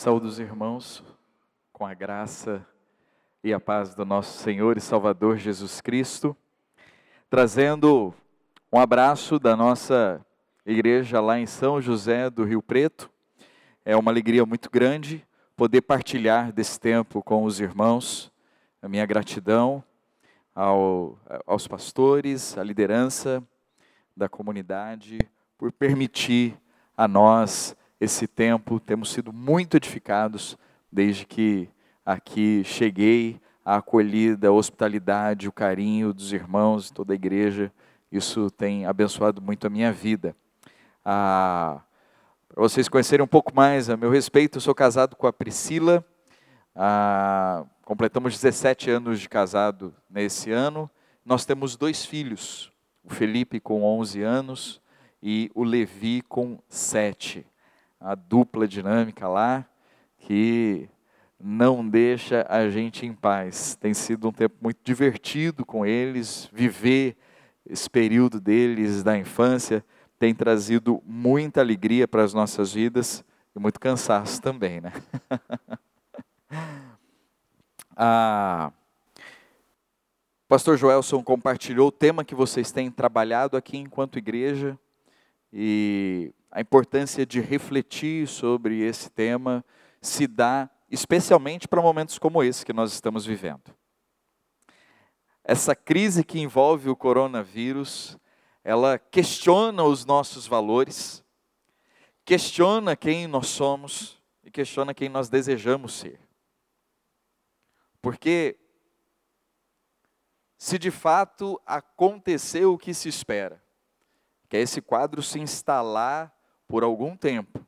Saúde os irmãos com a graça e a paz do nosso Senhor e Salvador Jesus Cristo, trazendo um abraço da nossa igreja lá em São José do Rio Preto. É uma alegria muito grande poder partilhar desse tempo com os irmãos. A minha gratidão ao, aos pastores, à liderança da comunidade, por permitir a nós esse tempo, temos sido muito edificados desde que aqui cheguei, a acolhida, a hospitalidade, o carinho dos irmãos, toda a igreja, isso tem abençoado muito a minha vida. Ah, Para vocês conhecerem um pouco mais a meu respeito, eu sou casado com a Priscila, ah, completamos 17 anos de casado nesse ano, nós temos dois filhos, o Felipe com 11 anos e o Levi com 7 a dupla dinâmica lá, que não deixa a gente em paz. Tem sido um tempo muito divertido com eles, viver esse período deles da infância tem trazido muita alegria para as nossas vidas e muito cansaço também, né? ah, Pastor Joelson compartilhou o tema que vocês têm trabalhado aqui enquanto igreja e a importância de refletir sobre esse tema se dá especialmente para momentos como esse que nós estamos vivendo. Essa crise que envolve o coronavírus, ela questiona os nossos valores, questiona quem nós somos e questiona quem nós desejamos ser. Porque se de fato aconteceu o que se espera, que é esse quadro se instalar por algum tempo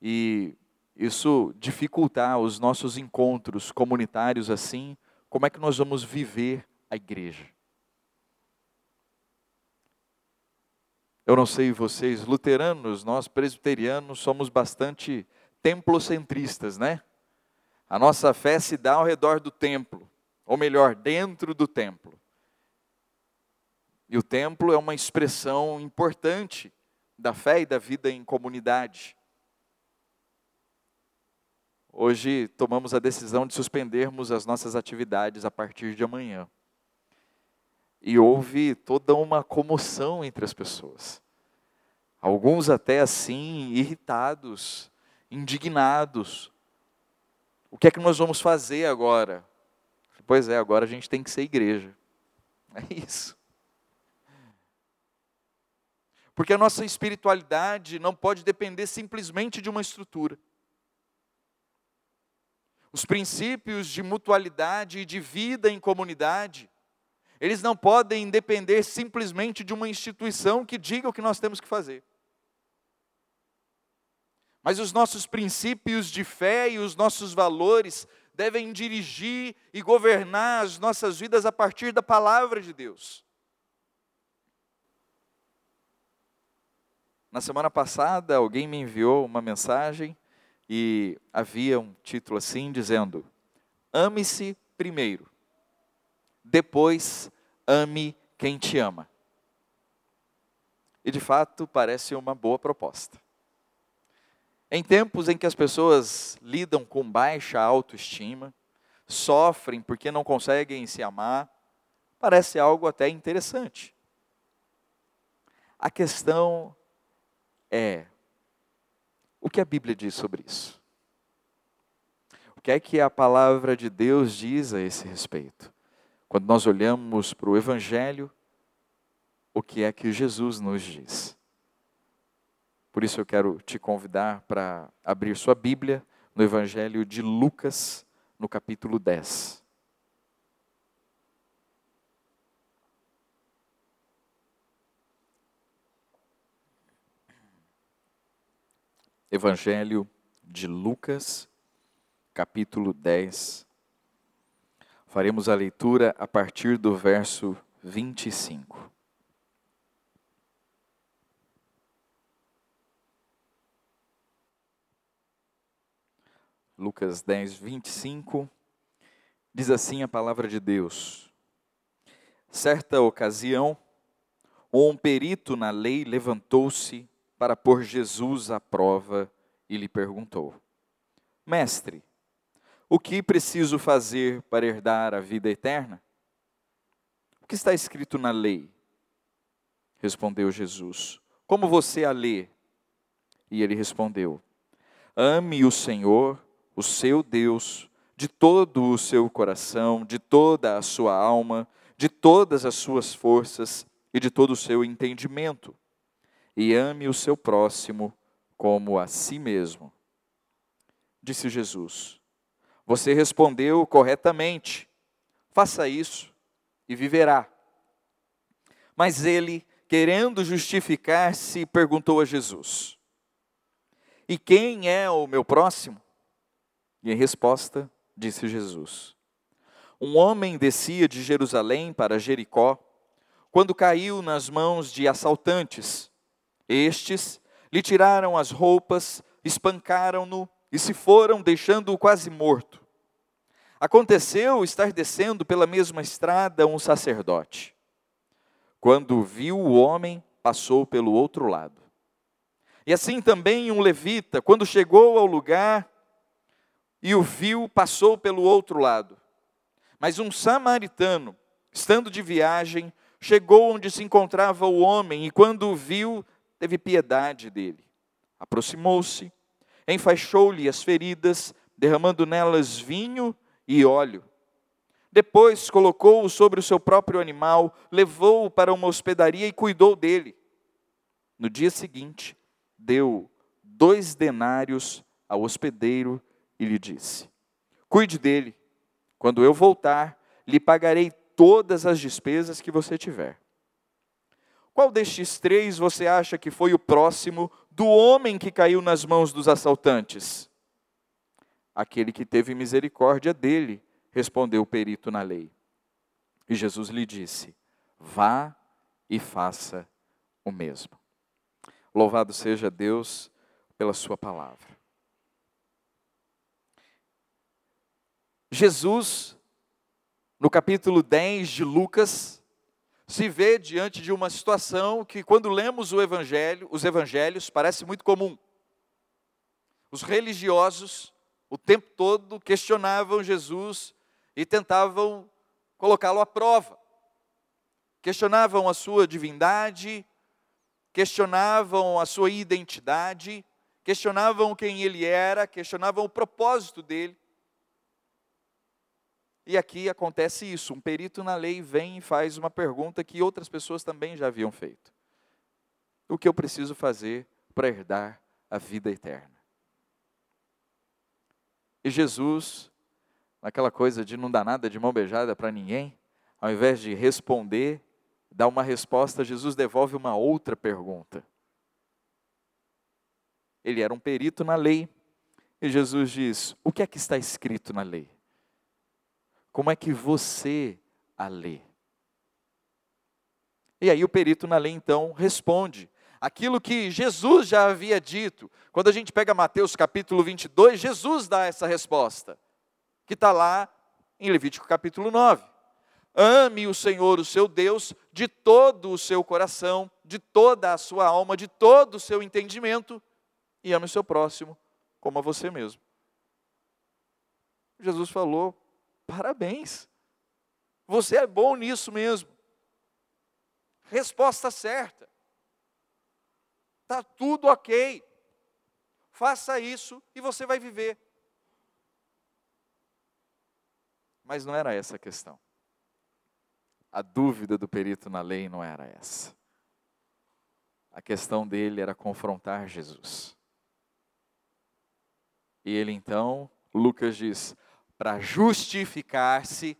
e isso dificultar os nossos encontros comunitários assim, como é que nós vamos viver a igreja? Eu não sei vocês, luteranos, nós presbiterianos somos bastante templocentristas, né? A nossa fé se dá ao redor do templo, ou melhor, dentro do templo. E o templo é uma expressão importante da fé e da vida em comunidade. Hoje tomamos a decisão de suspendermos as nossas atividades a partir de amanhã. E houve toda uma comoção entre as pessoas. Alguns até assim, irritados, indignados. O que é que nós vamos fazer agora? Pois é, agora a gente tem que ser igreja. É isso. Porque a nossa espiritualidade não pode depender simplesmente de uma estrutura. Os princípios de mutualidade e de vida em comunidade, eles não podem depender simplesmente de uma instituição que diga o que nós temos que fazer. Mas os nossos princípios de fé e os nossos valores devem dirigir e governar as nossas vidas a partir da palavra de Deus. Na semana passada, alguém me enviou uma mensagem e havia um título assim dizendo: Ame-se primeiro, depois ame quem te ama. E de fato parece uma boa proposta. Em tempos em que as pessoas lidam com baixa autoestima, sofrem porque não conseguem se amar, parece algo até interessante. A questão é o que a Bíblia diz sobre isso. O que é que a palavra de Deus diz a esse respeito? Quando nós olhamos para o Evangelho, o que é que Jesus nos diz? Por isso eu quero te convidar para abrir sua Bíblia no Evangelho de Lucas, no capítulo 10. Evangelho de Lucas, capítulo 10. Faremos a leitura a partir do verso 25. Lucas 10, 25, diz assim a palavra de Deus: Certa ocasião, um perito na lei levantou-se para pôr Jesus à prova e lhe perguntou: Mestre, o que preciso fazer para herdar a vida eterna? O que está escrito na lei? Respondeu Jesus. Como você a lê? E ele respondeu: Ame o Senhor, o seu Deus, de todo o seu coração, de toda a sua alma, de todas as suas forças e de todo o seu entendimento, e ame o seu próximo como a si mesmo. Disse Jesus: Você respondeu corretamente, faça isso e viverá. Mas ele, querendo justificar-se, perguntou a Jesus: E quem é o meu próximo? E em resposta, disse Jesus: Um homem descia de Jerusalém para Jericó, quando caiu nas mãos de assaltantes. Estes lhe tiraram as roupas, espancaram-no e se foram, deixando-o quase morto. Aconteceu estar descendo pela mesma estrada um sacerdote. Quando viu o homem, passou pelo outro lado. E assim também um levita, quando chegou ao lugar e o viu, passou pelo outro lado. Mas um samaritano, estando de viagem, chegou onde se encontrava o homem e, quando o viu, teve piedade dele. Aproximou-se, enfaixou-lhe as feridas, derramando nelas vinho e óleo. Depois colocou-o sobre o seu próprio animal, levou-o para uma hospedaria e cuidou dele. No dia seguinte, deu dois denários ao hospedeiro e lhe disse: Cuide dele. Quando eu voltar, lhe pagarei todas as despesas que você tiver. Qual destes três você acha que foi o próximo do homem que caiu nas mãos dos assaltantes? Aquele que teve misericórdia dele, respondeu o perito na lei. E Jesus lhe disse: Vá e faça o mesmo. Louvado seja Deus pela Sua palavra. Jesus, no capítulo 10 de Lucas, se vê diante de uma situação que, quando lemos o evangelho, os evangelhos, parece muito comum. Os religiosos, o tempo todo, questionavam Jesus e tentavam colocá-lo à prova. Questionavam a sua divindade, questionavam a sua identidade, questionavam quem ele era, questionavam o propósito dele. E aqui acontece isso: um perito na lei vem e faz uma pergunta que outras pessoas também já haviam feito: O que eu preciso fazer para herdar a vida eterna? E Jesus, naquela coisa de não dar nada de mão beijada para ninguém, ao invés de responder, dar uma resposta, Jesus devolve uma outra pergunta. Ele era um perito na lei. E Jesus diz: O que é que está escrito na lei? Como é que você a lê? E aí o perito na lei então responde aquilo que Jesus já havia dito. Quando a gente pega Mateus capítulo 22, Jesus dá essa resposta, que está lá em Levítico capítulo 9. Ame o Senhor, o seu Deus, de todo o seu coração, de toda a sua alma, de todo o seu entendimento, e ame o seu próximo como a você mesmo. Jesus falou Parabéns. Você é bom nisso mesmo. Resposta certa. Está tudo ok. Faça isso e você vai viver. Mas não era essa a questão. A dúvida do perito na lei não era essa. A questão dele era confrontar Jesus. E ele então, Lucas diz: para justificar-se,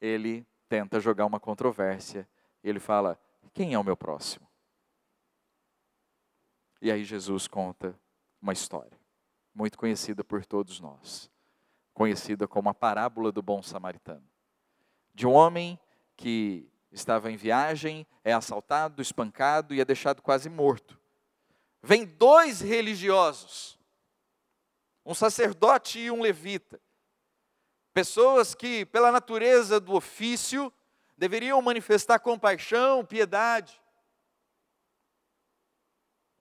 ele tenta jogar uma controvérsia. Ele fala: Quem é o meu próximo? E aí Jesus conta uma história, muito conhecida por todos nós, conhecida como a parábola do bom samaritano. De um homem que estava em viagem, é assaltado, espancado e é deixado quase morto. Vem dois religiosos um sacerdote e um levita. Pessoas que, pela natureza do ofício, deveriam manifestar compaixão, piedade.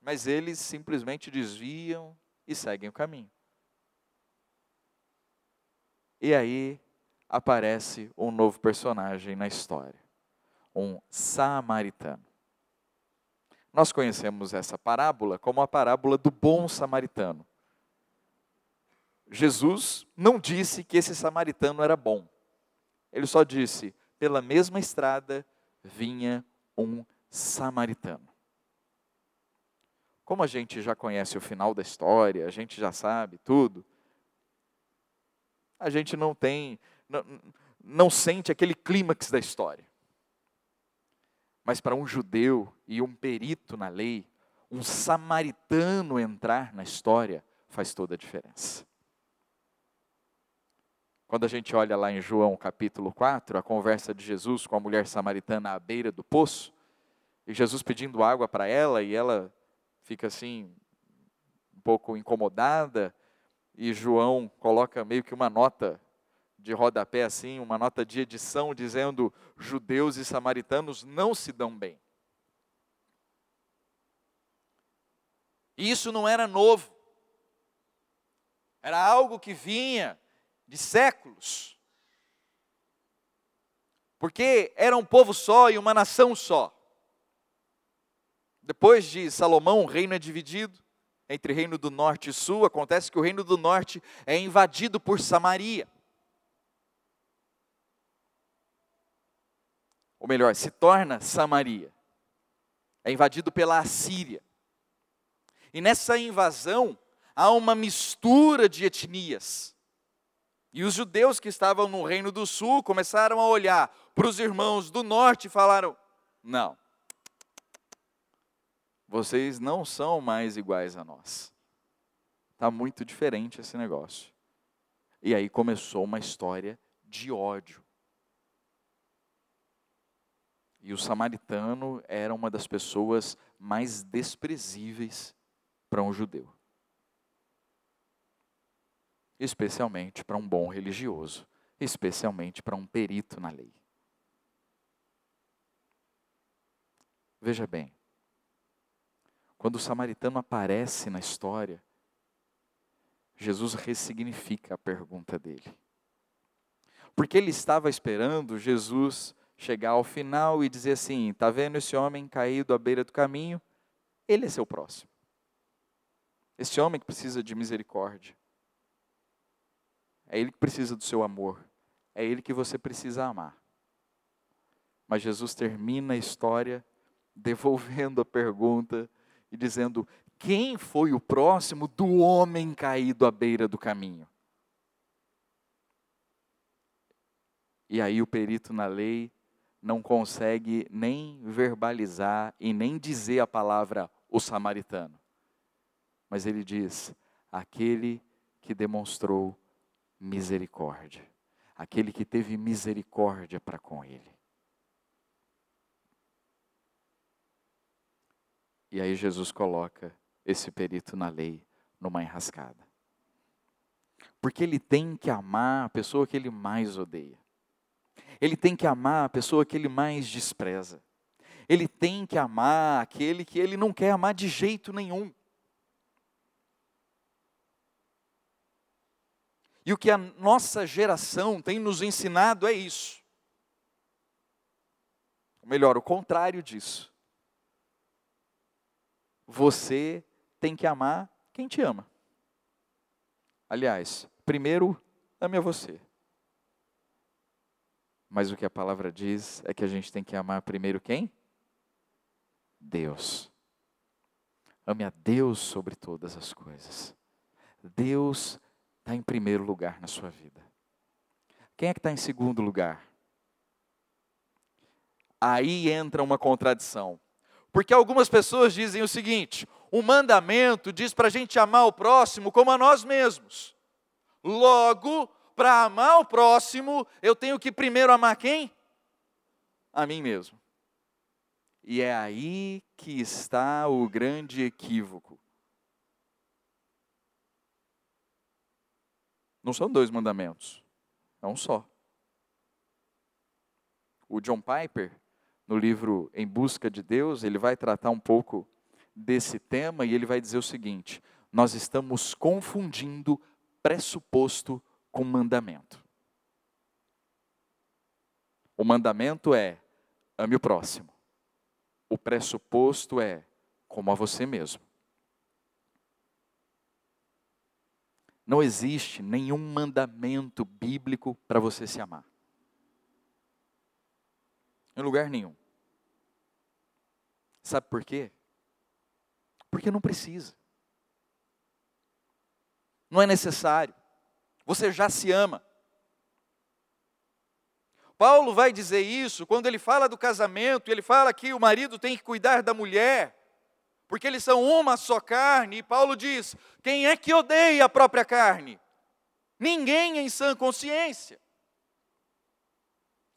Mas eles simplesmente desviam e seguem o caminho. E aí aparece um novo personagem na história, um samaritano. Nós conhecemos essa parábola como a parábola do bom samaritano. Jesus não disse que esse samaritano era bom. Ele só disse: pela mesma estrada vinha um samaritano. Como a gente já conhece o final da história, a gente já sabe tudo, a gente não tem, não, não sente aquele clímax da história. Mas para um judeu e um perito na lei, um samaritano entrar na história faz toda a diferença. Quando a gente olha lá em João capítulo 4, a conversa de Jesus com a mulher samaritana à beira do poço, e Jesus pedindo água para ela, e ela fica assim, um pouco incomodada, e João coloca meio que uma nota de rodapé assim, uma nota de edição dizendo: judeus e samaritanos não se dão bem. E isso não era novo, era algo que vinha de séculos. Porque era um povo só e uma nação só. Depois de Salomão, o reino é dividido entre reino do norte e sul. Acontece que o reino do norte é invadido por Samaria. Ou melhor, se torna Samaria. É invadido pela Assíria. E nessa invasão há uma mistura de etnias. E os judeus que estavam no reino do sul começaram a olhar para os irmãos do norte e falaram: não, vocês não são mais iguais a nós. Está muito diferente esse negócio. E aí começou uma história de ódio. E o samaritano era uma das pessoas mais desprezíveis para um judeu especialmente para um bom religioso, especialmente para um perito na lei. Veja bem, quando o samaritano aparece na história, Jesus ressignifica a pergunta dele. Porque ele estava esperando Jesus chegar ao final e dizer assim: está vendo esse homem caído à beira do caminho? Ele é seu próximo. Esse homem que precisa de misericórdia. É Ele que precisa do seu amor. É Ele que você precisa amar. Mas Jesus termina a história devolvendo a pergunta e dizendo: Quem foi o próximo do homem caído à beira do caminho? E aí o perito na lei não consegue nem verbalizar e nem dizer a palavra o samaritano. Mas ele diz: aquele que demonstrou misericórdia. Aquele que teve misericórdia para com ele. E aí Jesus coloca esse perito na lei numa enrascada. Porque ele tem que amar a pessoa que ele mais odeia. Ele tem que amar a pessoa que ele mais despreza. Ele tem que amar aquele que ele não quer amar de jeito nenhum. E o que a nossa geração tem nos ensinado é isso. Ou melhor, o contrário disso. Você tem que amar quem te ama. Aliás, primeiro, ame a você. Mas o que a palavra diz é que a gente tem que amar primeiro quem? Deus. Ame a Deus sobre todas as coisas. Deus está em primeiro lugar na sua vida? Quem é que está em segundo lugar? Aí entra uma contradição. Porque algumas pessoas dizem o seguinte: o mandamento diz para a gente amar o próximo como a nós mesmos. Logo, para amar o próximo, eu tenho que primeiro amar quem? A mim mesmo. E é aí que está o grande equívoco. Não são dois mandamentos, é um só. O John Piper, no livro Em Busca de Deus, ele vai tratar um pouco desse tema e ele vai dizer o seguinte: nós estamos confundindo pressuposto com mandamento. O mandamento é: ame o próximo. O pressuposto é como a você mesmo. Não existe nenhum mandamento bíblico para você se amar. Em lugar nenhum. Sabe por quê? Porque não precisa. Não é necessário. Você já se ama. Paulo vai dizer isso quando ele fala do casamento, ele fala que o marido tem que cuidar da mulher, porque eles são uma só carne, e Paulo diz: quem é que odeia a própria carne? Ninguém em sã consciência.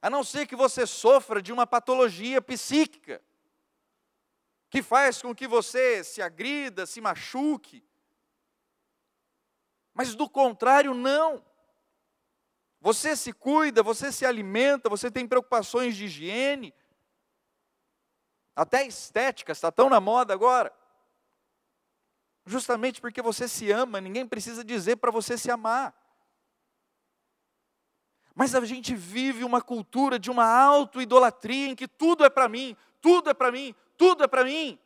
A não ser que você sofra de uma patologia psíquica, que faz com que você se agrida, se machuque. Mas do contrário, não. Você se cuida, você se alimenta, você tem preocupações de higiene, até estética, está tão na moda agora. Justamente porque você se ama, ninguém precisa dizer para você se amar. Mas a gente vive uma cultura de uma auto-idolatria em que tudo é para mim, tudo é para mim, tudo é para mim.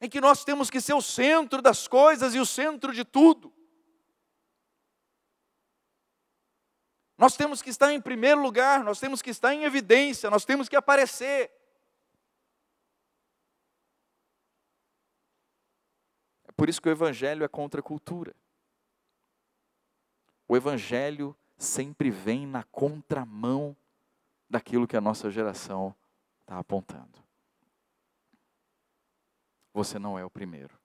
Em que nós temos que ser o centro das coisas e o centro de tudo. Nós temos que estar em primeiro lugar, nós temos que estar em evidência, nós temos que aparecer. É por isso que o Evangelho é contra a cultura. O Evangelho sempre vem na contramão daquilo que a nossa geração está apontando. Você não é o primeiro.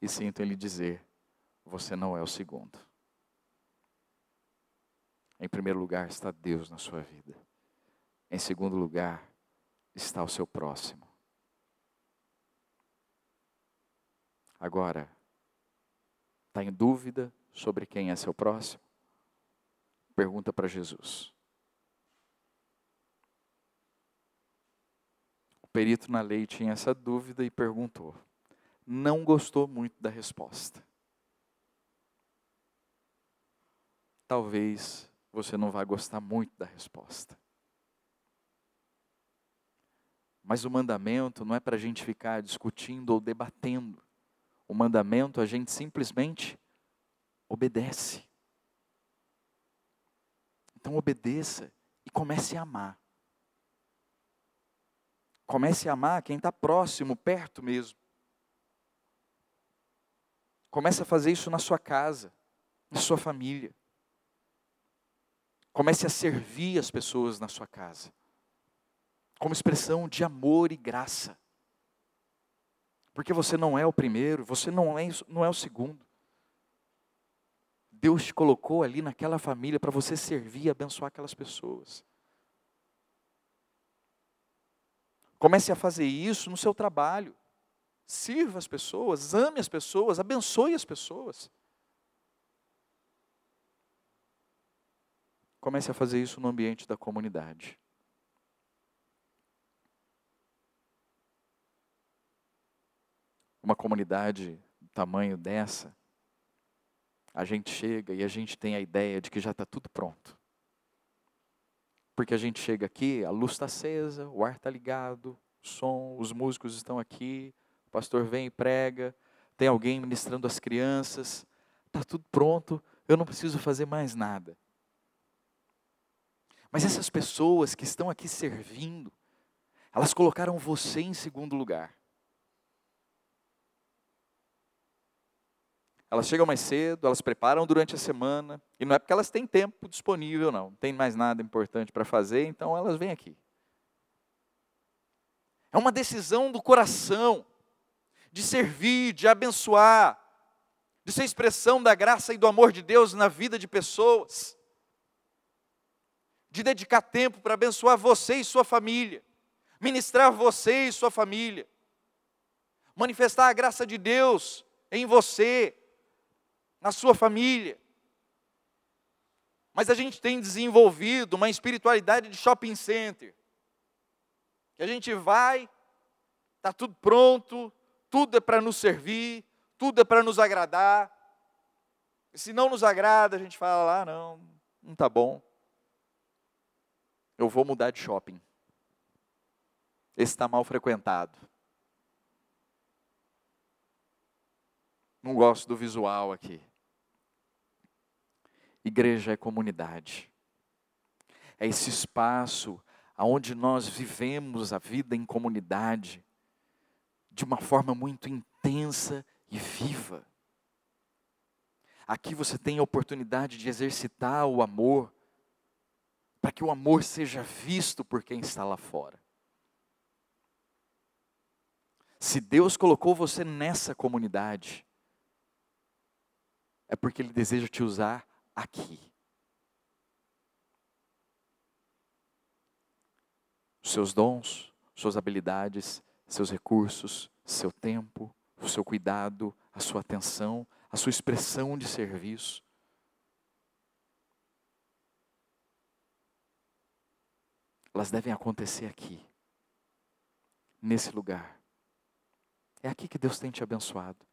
E sinto em lhe dizer, você não é o segundo. Em primeiro lugar está Deus na sua vida. Em segundo lugar está o seu próximo. Agora, está em dúvida sobre quem é seu próximo? Pergunta para Jesus. O perito na lei tinha essa dúvida e perguntou. Não gostou muito da resposta. Talvez você não vai gostar muito da resposta. Mas o mandamento não é para a gente ficar discutindo ou debatendo. O mandamento a gente simplesmente obedece. Então obedeça e comece a amar. Comece a amar quem está próximo, perto mesmo. Comece a fazer isso na sua casa, na sua família. Comece a servir as pessoas na sua casa, como expressão de amor e graça. Porque você não é o primeiro, você não é, não é o segundo. Deus te colocou ali naquela família para você servir e abençoar aquelas pessoas. Comece a fazer isso no seu trabalho. Sirva as pessoas, ame as pessoas, abençoe as pessoas. Comece a fazer isso no ambiente da comunidade. Uma comunidade do tamanho dessa, a gente chega e a gente tem a ideia de que já está tudo pronto. Porque a gente chega aqui, a luz está acesa, o ar está ligado, o som, os músicos estão aqui, o pastor vem e prega, tem alguém ministrando as crianças, está tudo pronto, eu não preciso fazer mais nada. Mas essas pessoas que estão aqui servindo, elas colocaram você em segundo lugar. Elas chegam mais cedo, elas preparam durante a semana, e não é porque elas têm tempo disponível, não, não tem mais nada importante para fazer, então elas vêm aqui. É uma decisão do coração, de servir, de abençoar, de ser expressão da graça e do amor de Deus na vida de pessoas de dedicar tempo para abençoar você e sua família, ministrar você e sua família, manifestar a graça de Deus em você, na sua família. Mas a gente tem desenvolvido uma espiritualidade de shopping center. Que a gente vai, está tudo pronto, tudo é para nos servir, tudo é para nos agradar. Se não nos agrada, a gente fala ah, não, não está bom. Eu vou mudar de shopping. Esse está mal frequentado. Não gosto do visual aqui. Igreja é comunidade. É esse espaço onde nós vivemos a vida em comunidade de uma forma muito intensa e viva. Aqui você tem a oportunidade de exercitar o amor, para que o amor seja visto por quem está lá fora. Se Deus colocou você nessa comunidade, é porque Ele deseja te usar aqui. Seus dons, suas habilidades, seus recursos, seu tempo, o seu cuidado, a sua atenção, a sua expressão de serviço. Elas devem acontecer aqui, nesse lugar. É aqui que Deus tem te abençoado.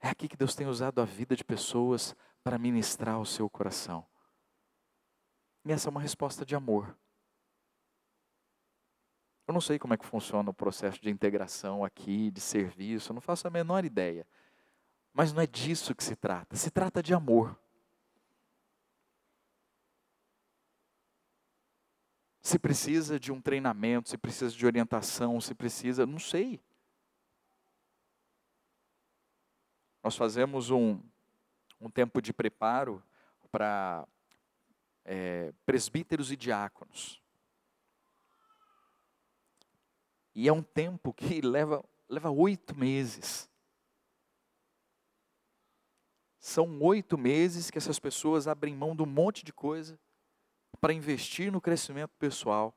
É aqui que Deus tem usado a vida de pessoas para ministrar o seu coração. E essa é uma resposta de amor. Eu não sei como é que funciona o processo de integração aqui, de serviço, eu não faço a menor ideia. Mas não é disso que se trata, se trata de amor. Se precisa de um treinamento, se precisa de orientação, se precisa, não sei. Nós fazemos um, um tempo de preparo para é, presbíteros e diáconos. E é um tempo que leva, leva oito meses. São oito meses que essas pessoas abrem mão de um monte de coisa para investir no crescimento pessoal.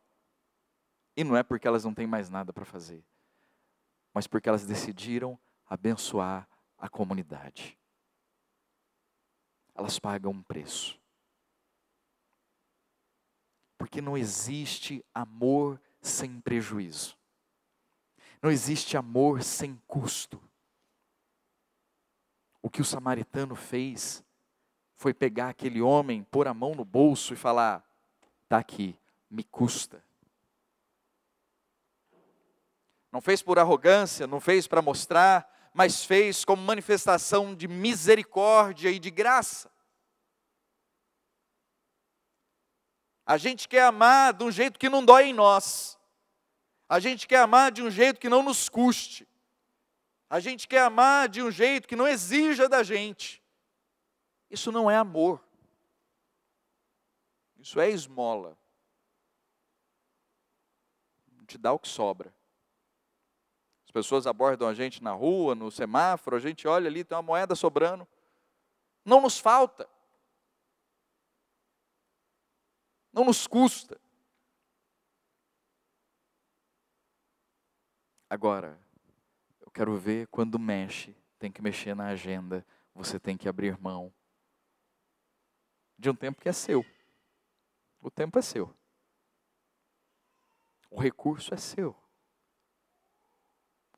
E não é porque elas não têm mais nada para fazer, mas porque elas decidiram abençoar a comunidade. Elas pagam um preço. Porque não existe amor sem prejuízo. Não existe amor sem custo. O que o samaritano fez foi pegar aquele homem, pôr a mão no bolso e falar: está aqui, me custa. Não fez por arrogância, não fez para mostrar, mas fez como manifestação de misericórdia e de graça. A gente quer amar de um jeito que não dói em nós. A gente quer amar de um jeito que não nos custe. A gente quer amar de um jeito que não exija da gente. Isso não é amor. Isso é esmola. Não te dá o que sobra. As pessoas abordam a gente na rua, no semáforo, a gente olha ali, tem uma moeda sobrando. Não nos falta. Não nos custa. Agora, eu quero ver quando mexe, tem que mexer na agenda, você tem que abrir mão de um tempo que é seu. O tempo é seu. O recurso é seu.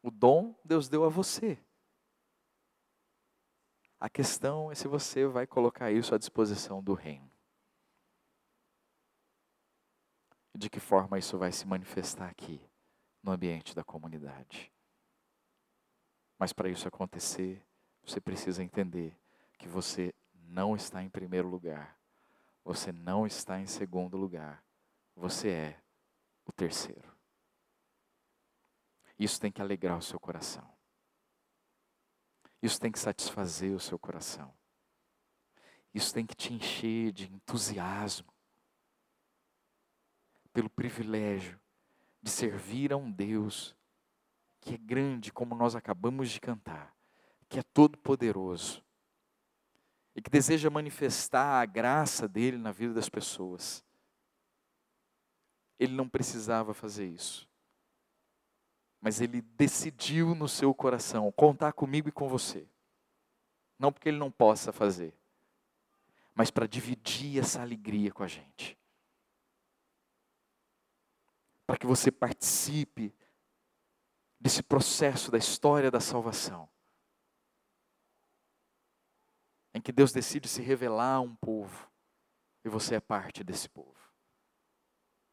O dom Deus deu a você. A questão é se você vai colocar isso à disposição do reino. De que forma isso vai se manifestar aqui? no ambiente da comunidade. Mas para isso acontecer, você precisa entender que você não está em primeiro lugar, você não está em segundo lugar, você é o terceiro. Isso tem que alegrar o seu coração. Isso tem que satisfazer o seu coração. Isso tem que te encher de entusiasmo pelo privilégio de servir a um Deus que é grande, como nós acabamos de cantar, que é todo-poderoso e que deseja manifestar a graça dele na vida das pessoas. Ele não precisava fazer isso, mas ele decidiu no seu coração contar comigo e com você. Não porque ele não possa fazer, mas para dividir essa alegria com a gente para que você participe desse processo da história da salvação. Em que Deus decide se revelar a um povo e você é parte desse povo.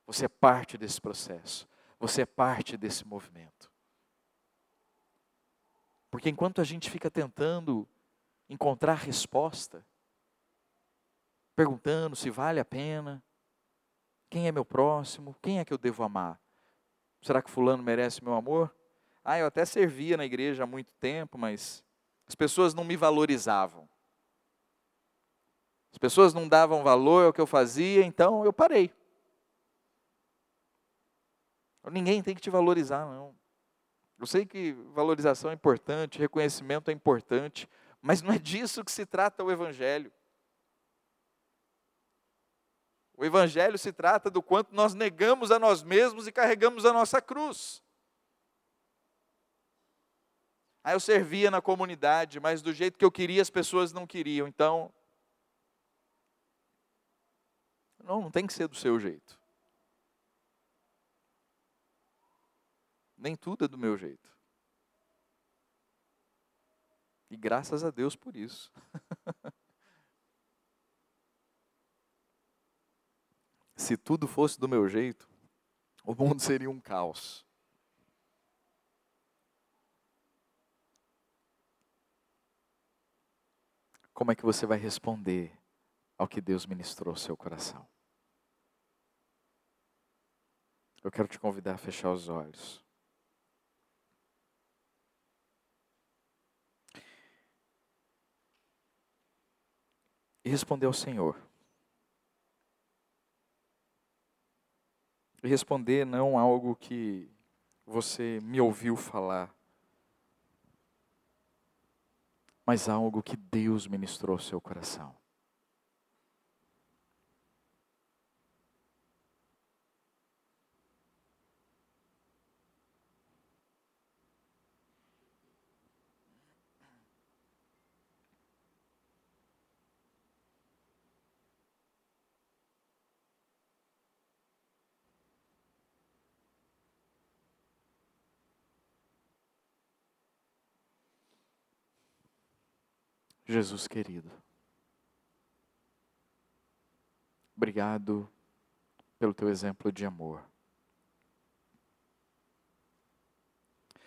Você é parte desse processo. Você é parte desse movimento. Porque enquanto a gente fica tentando encontrar resposta, perguntando se vale a pena, quem é meu próximo, quem é que eu devo amar? Será que fulano merece meu amor? Ah, eu até servia na igreja há muito tempo, mas as pessoas não me valorizavam. As pessoas não davam valor ao que eu fazia, então eu parei. Ninguém tem que te valorizar, não. Eu sei que valorização é importante, reconhecimento é importante, mas não é disso que se trata o Evangelho. O Evangelho se trata do quanto nós negamos a nós mesmos e carregamos a nossa cruz. Aí eu servia na comunidade, mas do jeito que eu queria as pessoas não queriam. Então, não, não tem que ser do seu jeito. Nem tudo é do meu jeito. E graças a Deus por isso. Se tudo fosse do meu jeito, o mundo seria um caos. como é que você vai responder ao que Deus ministrou ao seu coração? Eu quero te convidar a fechar os olhos. E responder ao Senhor. E responder não algo que você me ouviu falar, mas algo que Deus ministrou ao seu coração. Jesus querido. Obrigado pelo teu exemplo de amor.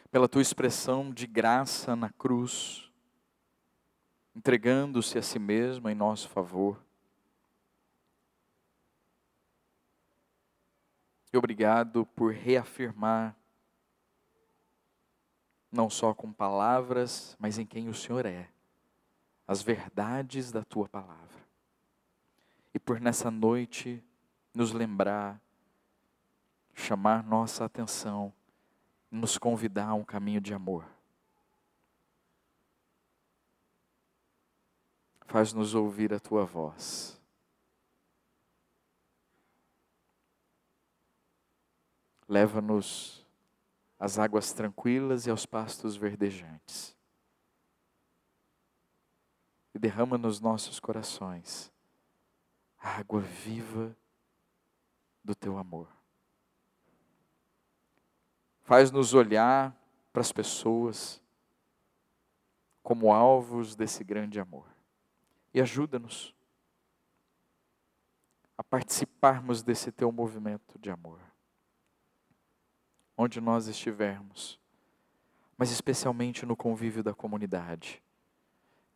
Pela tua expressão de graça na cruz, entregando-se a si mesmo em nosso favor. E obrigado por reafirmar, não só com palavras, mas em quem o Senhor é as verdades da tua palavra. E por nessa noite nos lembrar, chamar nossa atenção, nos convidar a um caminho de amor. Faz-nos ouvir a tua voz. Leva-nos às águas tranquilas e aos pastos verdejantes e derrama nos nossos corações a água viva do teu amor. Faz-nos olhar para as pessoas como alvos desse grande amor. E ajuda-nos a participarmos desse teu movimento de amor. Onde nós estivermos, mas especialmente no convívio da comunidade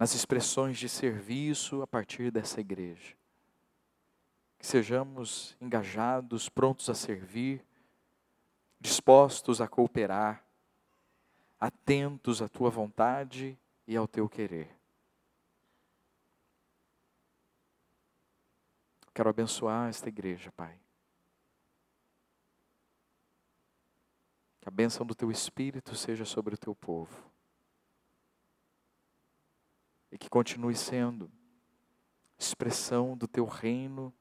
nas expressões de serviço a partir dessa igreja. Que sejamos engajados, prontos a servir, dispostos a cooperar, atentos à tua vontade e ao teu querer. Quero abençoar esta igreja, Pai. Que a bênção do teu Espírito seja sobre o teu povo e que continue sendo expressão do teu reino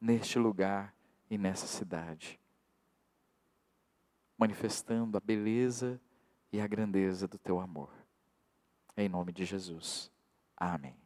neste lugar e nessa cidade, manifestando a beleza e a grandeza do teu amor. Em nome de Jesus. Amém.